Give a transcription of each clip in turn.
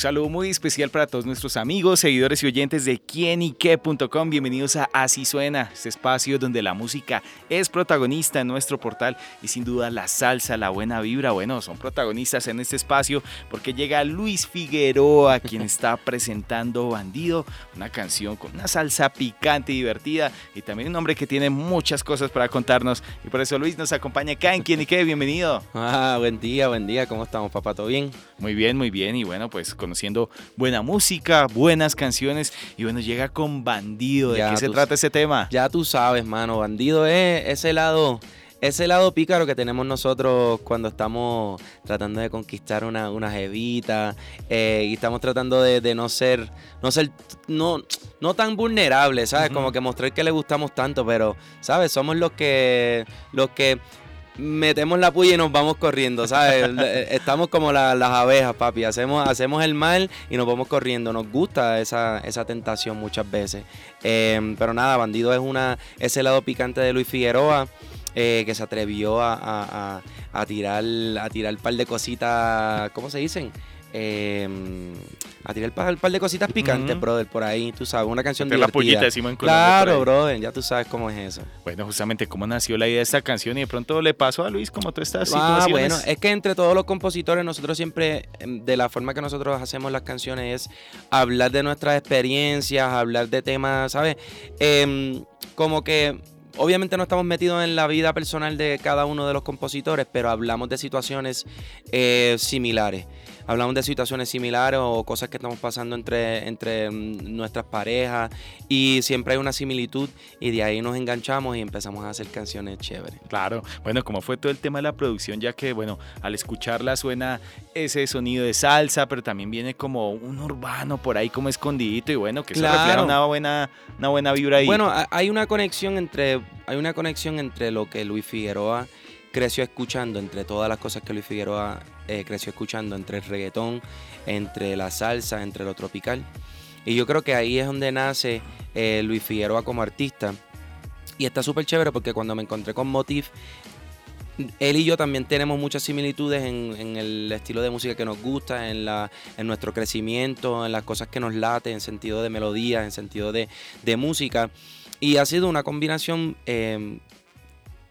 Un saludo muy especial para todos nuestros amigos, seguidores y oyentes de quienique.com. Bienvenidos a Así Suena, este espacio donde la música es protagonista en nuestro portal y sin duda la salsa, la buena vibra, bueno, son protagonistas en este espacio porque llega Luis Figueroa, quien está presentando Bandido, una canción con una salsa picante y divertida y también un hombre que tiene muchas cosas para contarnos. Y por eso Luis nos acompaña acá en Quienique. Bienvenido. Ah, buen día, buen día. ¿Cómo estamos, papá? ¿Todo bien? Muy bien, muy bien. Y bueno, pues con conociendo buena música, buenas canciones y bueno, llega con Bandido. ¿De qué se trata ese tema? Ya tú sabes, mano, Bandido es ese lado ese lado pícaro que tenemos nosotros cuando estamos tratando de conquistar una, una jevita eh, y estamos tratando de, no ser, no ser, no, no tan vulnerables, ¿sabes? Como que mostrar que le gustamos tanto, pero, ¿sabes? Somos los que, los que metemos la puya y nos vamos corriendo, ¿sabes? Eh, estamos como las abejas, papi. Hacemos, hacemos el mal y nos vamos corriendo. Nos gusta esa, esa tentación muchas veces. Em, pero nada, Bandido es una ese lado picante de Luis Figueroa. Eh, que se atrevió a, a, tirar a tirar un par de cositas, ¿cómo se dicen? Eh, a tirar un par de cositas picantes, brother, por ahí, tú sabes, una canción de la pollita encima en Claro, brother, ya tú sabes cómo es eso. Bueno, justamente cómo nació la idea de esta canción y de pronto le pasó a Luis como tú estás. Ah, bueno, es que entre todos los compositores nosotros siempre, em, de la forma que nosotros hacemos las canciones es hablar de nuestras experiencias, hablar de temas, ¿sabes? Em, como que obviamente no estamos metidos en la vida personal de cada uno de los compositores, pero hablamos de situaciones eh, similares hablamos de situaciones similares o cosas que estamos pasando entre, entre mm, nuestras parejas y siempre hay una similitud y de ahí nos enganchamos y empezamos a hacer canciones chéveres. Claro, bueno, como fue todo el tema de la producción, ya que, bueno, al escucharla suena ese sonido de salsa, pero también viene como un urbano por ahí como escondidito y bueno, que eso refleja una buena, una buena vibra ahí. Bueno, hay una conexión entre, hay una conexión entre lo que Luis Figueroa creció escuchando, entre todas las cosas que Luis Figueroa eh, creció escuchando, entre el reggaetón, entre la salsa, entre lo tropical. Y yo creo que ahí es donde nace eh, Luis Figueroa como artista. Y está súper chévere porque cuando me encontré con Motif, él y yo también tenemos muchas similitudes en, el estilo de música que nos gusta, en, la, en nuestro crecimiento, en las cosas que nos late, en sentido de melodía, en sentido de, música. Y ha sido una combinación eh,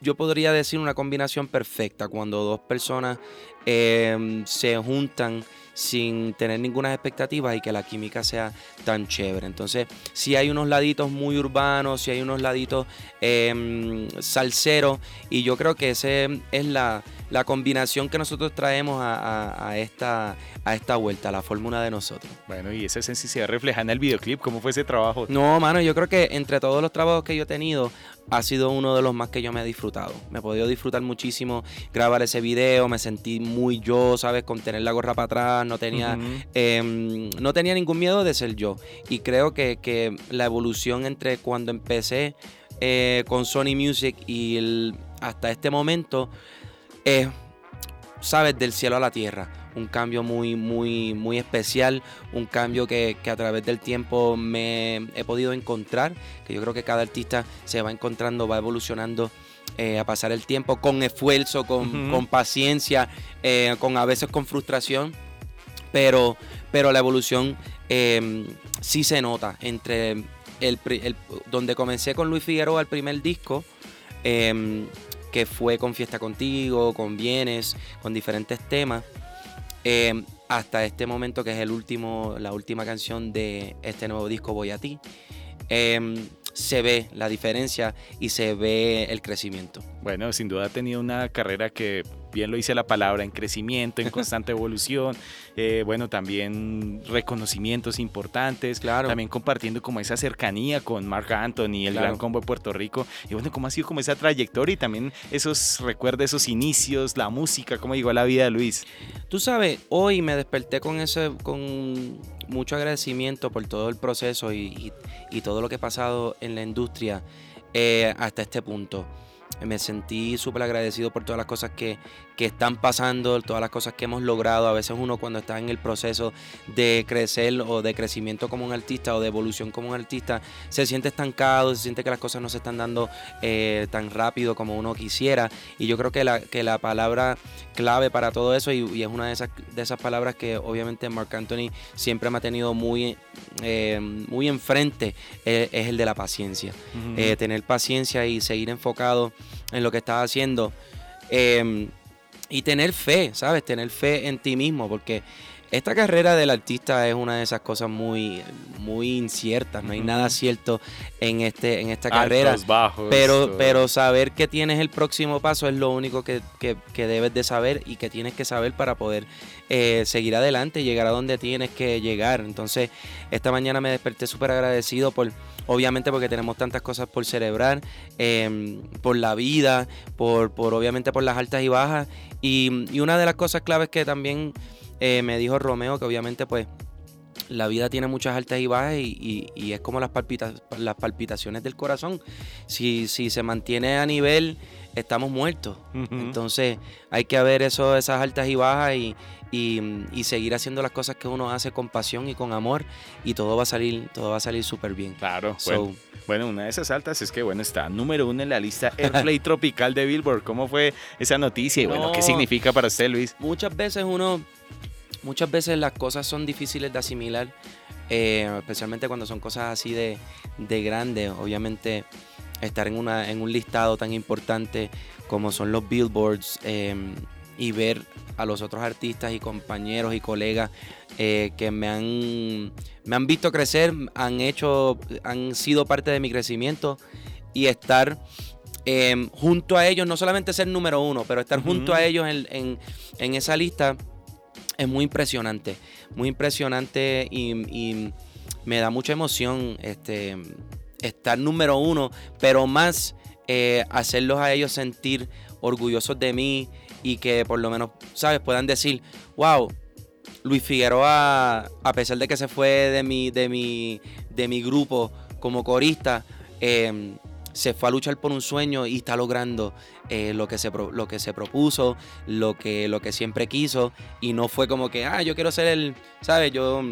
yo podría decir una combinación perfecta cuando dos personas em, se juntan sin tener ninguna expectativa y que la química sea tan chévere. Entonces, si hay unos laditos muy urbanos, si hay unos laditos eh, salseros, y yo creo que esa es la, combinación que nosotros traemos a, esta, a esta vuelta, la fórmula de nosotros. Bueno, y esa sensibilidad refleja en el videoclip, ¿cómo fue ese trabajo? No, mano, yo creo que entre todos los trabajos que yo he tenido, ha sido uno de los más que yo me he disfrutado. Me he podido disfrutar muchísimo grabar ese video, me sentí muy yo, ¿sabes? Con tener la gorra para atrás, no tenía, em, no tenía ningún miedo de ser yo. Y creo que, la evolución entre cuando empecé eh, con Sony Music y hasta este momento es, ¿sabes? Del cielo a la tierra un cambio muy, muy, muy especial, un cambio que, a través del tiempo me he podido encontrar, que yo creo que cada artista se va encontrando, va evolucionando eh, a pasar el tiempo con esfuerzo, con, paciencia, eh, con a veces con frustración, pero, pero la evolución em, sí se nota entre el, donde comencé con Luis Figueroa el primer disco. Em, que fue con Fiesta Contigo, con Bienes, con diferentes temas. Em, hasta este momento, que es el último, la última canción de este nuevo disco, Voy a ti. Em, se ve la diferencia y se ve el crecimiento. Bueno, sin duda ha tenido una carrera que bien lo dice la palabra, en crecimiento, en constante evolución, eh, bueno, también reconocimientos importantes, claro. también compartiendo como esa cercanía con Mark Anthony, el Gran Combo de Puerto Rico, y bueno, cómo ha sido como esa trayectoria y también esos recuerdos, esos inicios, la música, cómo llegó a la vida de Luis. Tú sabes, hoy me desperté con ese, con mucho agradecimiento por todo el proceso y, todo lo que ha pasado en la industria eh, hasta este punto. Me sentí súper agradecido por todas las cosas que, que están pasando, todas las cosas que hemos logrado. A veces uno cuando está en el proceso de crecer o de crecimiento como un artista o de evolución como un artista, se siente estancado, se siente que las cosas no se están dando eh, tan rápido como uno quisiera. Y yo creo que la, que la palabra clave para todo eso, y, es una de esas, de esas palabras que obviamente Mark Anthony siempre me ha tenido muy, eh, muy enfrente, eh, es el de la paciencia. tener paciencia y seguir enfocado en lo que estás haciendo. Y tener fe, ¿sabes? Tener fe en ti mismo, porque esta carrera del artista es una de esas cosas muy, muy inciertas. No hay nada cierto en este, en esta carrera. Bajos, pero, pero saber que tienes el próximo paso es lo único que, debes de saber y que tienes que saber para poder eh, seguir adelante y llegar a donde tienes que llegar. Entonces, esta mañana me desperté súper agradecido por obviamente porque tenemos tantas cosas por celebrar, em, por la vida, por, por, obviamente por las altas y bajas. Y, y una de las cosas claves que también eh, me dijo Romeo que obviamente pues la vida tiene muchas altas y bajas y, es como las, las palpitaciones del corazón. Si, si se mantiene a nivel, estamos muertos. Entonces hay que ver eso, esas altas y bajas y, y, seguir haciendo las cosas que uno hace con pasión y con amor y todo va a salir, todo va a salir súper bien. Claro. bueno, una de esas altas es que bueno, está número uno en la lista Airplay Tropical de Billboard. ¿Cómo fue esa noticia? Y bueno, ¿qué significa para usted, Luis? Muchas veces uno muchas veces las cosas son difíciles de asimilar, eh, especialmente cuando son cosas así de, de grandes. Obviamente estar en, una, en un listado tan importante como son los billboards em, y ver a los otros artistas y compañeros y colegas eh, que me han, me han visto crecer, han hecho, han sido parte de mi crecimiento y estar em, junto a ellos, no solamente ser número uno, pero estar junto a ellos en, en esa lista es muy impresionante, muy impresionante y, me da mucha emoción este, estar número uno, pero más eh, hacerlos a ellos sentir orgullosos de mí y que por lo menos, ¿sabes? Puedan decir, wow, Luis Figueroa, a pesar de que se fue de mi, de mi, de mi grupo como corista, eh, se fue a luchar por un sueño y está logrando eh, lo, que se, lo que se propuso, lo que, lo que siempre quiso. Y no fue como que, ah, yo quiero ser el, ¿sabes? Yo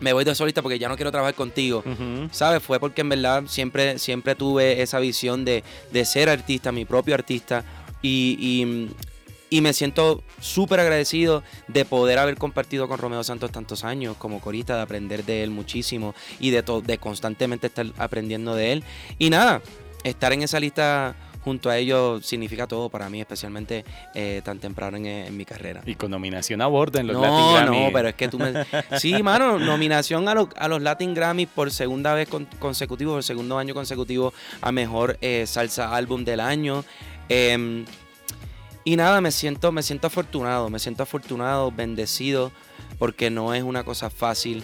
me voy de solista porque ya no quiero trabajar contigo. ¿Sabes? Fue porque en verdad siempre, siempre tuve esa visión de, ser artista, mi propio artista. Y, y, me siento súper agradecido de poder haber compartido con Romeo Santos tantos años como corista, de aprender de él muchísimo y de, de constantemente estar aprendiendo de él. Y nada, estar en esa lista junto a ellos significa todo para mí, especialmente eh, tan temprano en, mi carrera. Y con nominación a bordo en los no, Latin Grammy. No, pero es que tú me... Sí, mano, nominación a, los Latin Grammy por segunda vez consecutivo, por segundo año consecutivo a Mejor eh, Salsa Álbum del Año. Em, y nada, me siento, me siento afortunado, me siento afortunado, bendecido, porque no es una cosa fácil.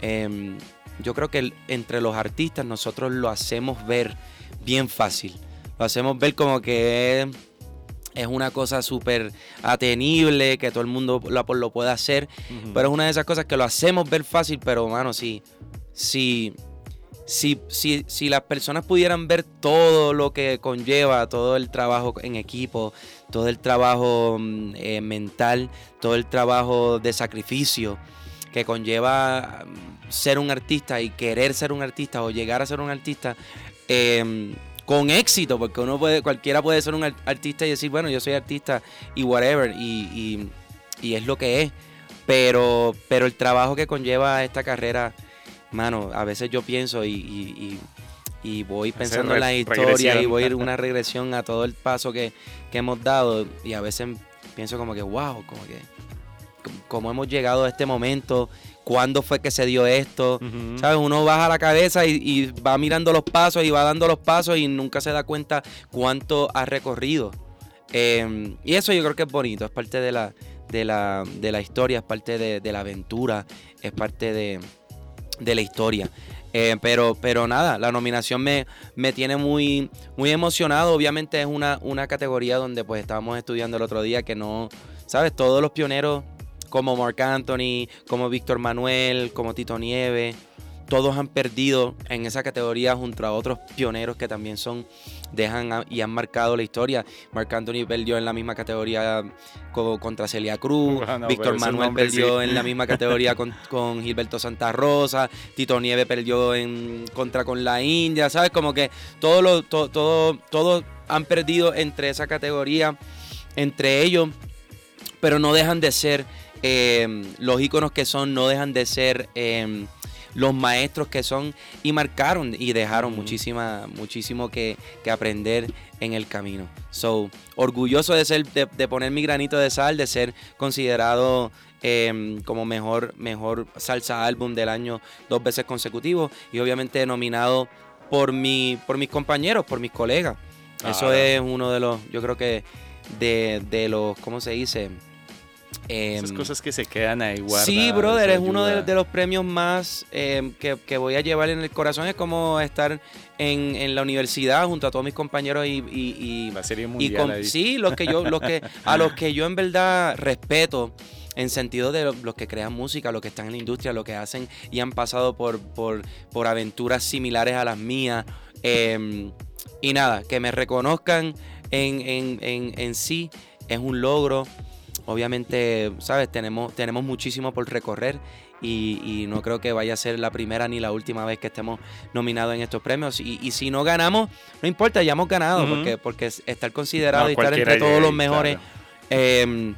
Em, yo creo que entre los artistas nosotros lo hacemos ver bien fácil. Lo hacemos ver como que es, una cosa súper atenible, que todo el mundo lo, lo puede hacer. Pero es una de esas cosas que lo hacemos ver fácil, pero mano, si, si, si, si, las personas pudieran ver todo lo que conlleva, todo el trabajo en equipo, todo el trabajo mm, eh, mental, todo el trabajo de sacrificio que conlleva mm, ser un artista y querer ser un artista o llegar a ser un artista, Em, con éxito, porque uno puede, cualquiera puede ser un artista y decir, bueno, yo soy artista y whatever, y, es lo que es. Pero, pero el trabajo que conlleva esta carrera, mano, a veces yo pienso y, voy pensando en la historia y voy a ir una regresión a todo el paso que, que hemos dado y a veces pienso como que, wow, como que, como hemos llegado a este momento cuándo fue que se dio esto. ¿Sabes? Uno baja la cabeza y, va mirando los pasos y va dando los pasos y nunca se da cuenta cuánto ha recorrido. Em, y eso yo creo que es bonito, es parte de la, de la, de la historia, es parte de, la aventura, es parte de, la historia. Eh, pero, pero nada, la nominación me, me tiene muy, muy emocionado. Obviamente es una, una categoría donde pues estábamos estudiando el otro día que no, ¿sabes? Todos los pioneros como Mark Anthony, como Víctor Manuel, como Tito Nieve, todos han perdido en esa categoría junto a otros pioneros que también son dejan y han marcado la historia. Marc Anthony perdió en la misma categoría contra Celia Cruz, Víctor Manuel perdió en la misma categoría con, Gilberto Santa Rosa, Tito Nieve perdió en contra con la India, ¿sabes? Como que todos todo, han perdido entre esa categoría, entre ellos, pero no dejan de ser eh, los íconos que son, no dejan de ser... Eh, los maestros que son y marcaron y dejaron muchísima, muchísimo que, aprender en el camino. So, orgulloso de ser, de, poner mi granito de sal, de ser considerado em, como mejor, mejor salsa álbum del año dos veces consecutivos y obviamente nominado por mi, por mis compañeros, por mis colegas. Eso es uno de los, yo creo que de, de los, ¿cómo se dice? Esas em, cosas que se quedan ahí guardadas. Sí, brother, es uno de, los premios más em, que, voy a llevar en el corazón. Es como estar en, la universidad junto a todos mis compañeros y... y, la serie mundial Sí, los que yo, los que, a los que yo en verdad respeto en sentido de los que crean música, los que están en la industria, los que hacen y han pasado por, por, por aventuras similares a las mías. Em, y nada, que me reconozcan en, en, en, en sí es un logro. Obviamente, ¿sabes? Tenemos, tenemos muchísimo por recorrer y, no creo que vaya a ser la primera ni la última vez que estemos nominados en estos premios. Y, si no ganamos, no importa, ya hemos ganado, porque, porque estar considerado y estar entre todos los mejores em,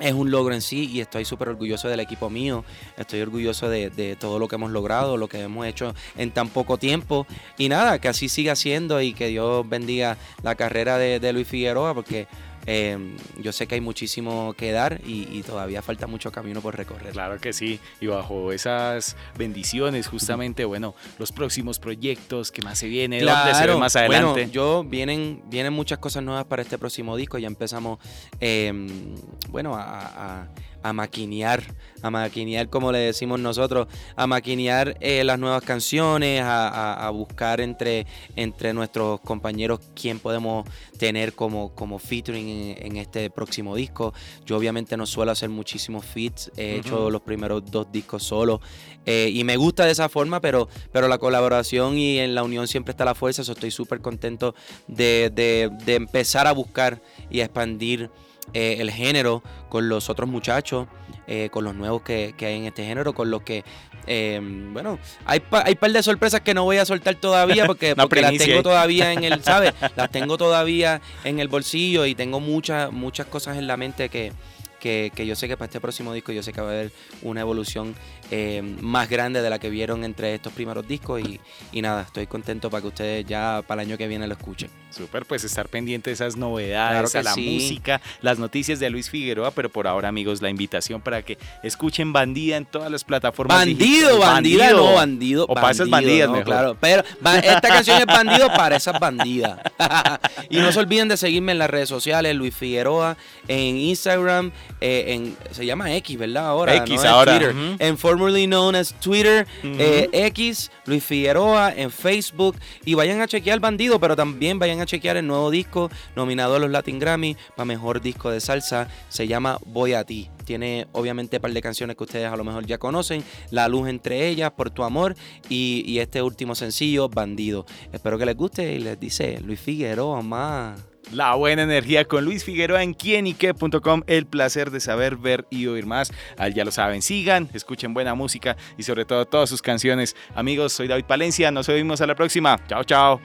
es un logro en sí y estoy súper orgulloso del equipo mío, estoy orgulloso de, todo lo que hemos logrado, lo que hemos hecho en tan poco tiempo y nada, que así siga siendo y que Dios bendiga la carrera de, de Luis Figueroa porque Em, yo sé que hay muchísimo que dar y, todavía falta mucho camino por recorrer. Claro que sí, y bajo esas bendiciones, justamente, bueno, los próximos proyectos que más se viene, dónde se ve más adelante. Bueno, yo vienen, vienen muchas cosas nuevas para este próximo disco, ya empezamos, em, bueno, a a maquinear, a maquinear como le decimos nosotros, a maquinear eh, las nuevas canciones, a, buscar entre, entre nuestros compañeros quién podemos tener como, como featuring en, este próximo disco. Yo obviamente no suelo hacer muchísimos feats, he hecho los primeros dos discos solo eh, y me gusta de esa forma, pero, pero la colaboración y en la unión siempre está la fuerza, eso estoy súper contento de, de, de empezar a buscar y a expandir eh, el género con los otros muchachos, eh, con los nuevos que, hay en este género, con los que, eh, bueno, hay, hay par de sorpresas que no voy a soltar todavía porque, porque las tengo todavía en el, ¿sabes? Las tengo todavía en el bolsillo y tengo muchas, muchas cosas en la mente que, que, yo sé que para este próximo disco yo sé que va a haber una evolución eh, más grande de la que vieron entre estos primeros discos y, y, nada, estoy contento para que ustedes ya para el año que viene lo escuchen. Súper, pues estar pendiente de esas novedades, a la música, las noticias de Luis Figueroa, pero por ahora amigos, la invitación para que escuchen Bandida en todas las plataformas. Bandido, bandida, no, bandido. O para esas bandidas, Claro, pero esta canción es bandido para esas bandidas. y no se olviden de seguirme en las redes sociales, Luis Figueroa, en Instagram, eh, en, se llama X, ¿verdad? Ahora. X, ahora. Twitter. En formerly known as Twitter, eh, X, Luis Figueroa, en Facebook. Y vayan a chequear Bandido, pero también vayan a chequear el nuevo disco nominado a los Latin Grammy para mejor disco de salsa. Se llama Voy a ti. Tiene obviamente un par de canciones que ustedes a lo mejor ya conocen. La luz entre ellas, Por tu amor. Y, y este último sencillo, Bandido. Espero que les guste y les dice Luis Figueroa más. La buena energía con Luis Figueroa en quienique.com. El placer de saber, ver y oír más. Ya lo saben, sigan, escuchen buena música y sobre todo todas sus canciones. Amigos, soy David Palencia. Nos vemos a la próxima. Chao, chao.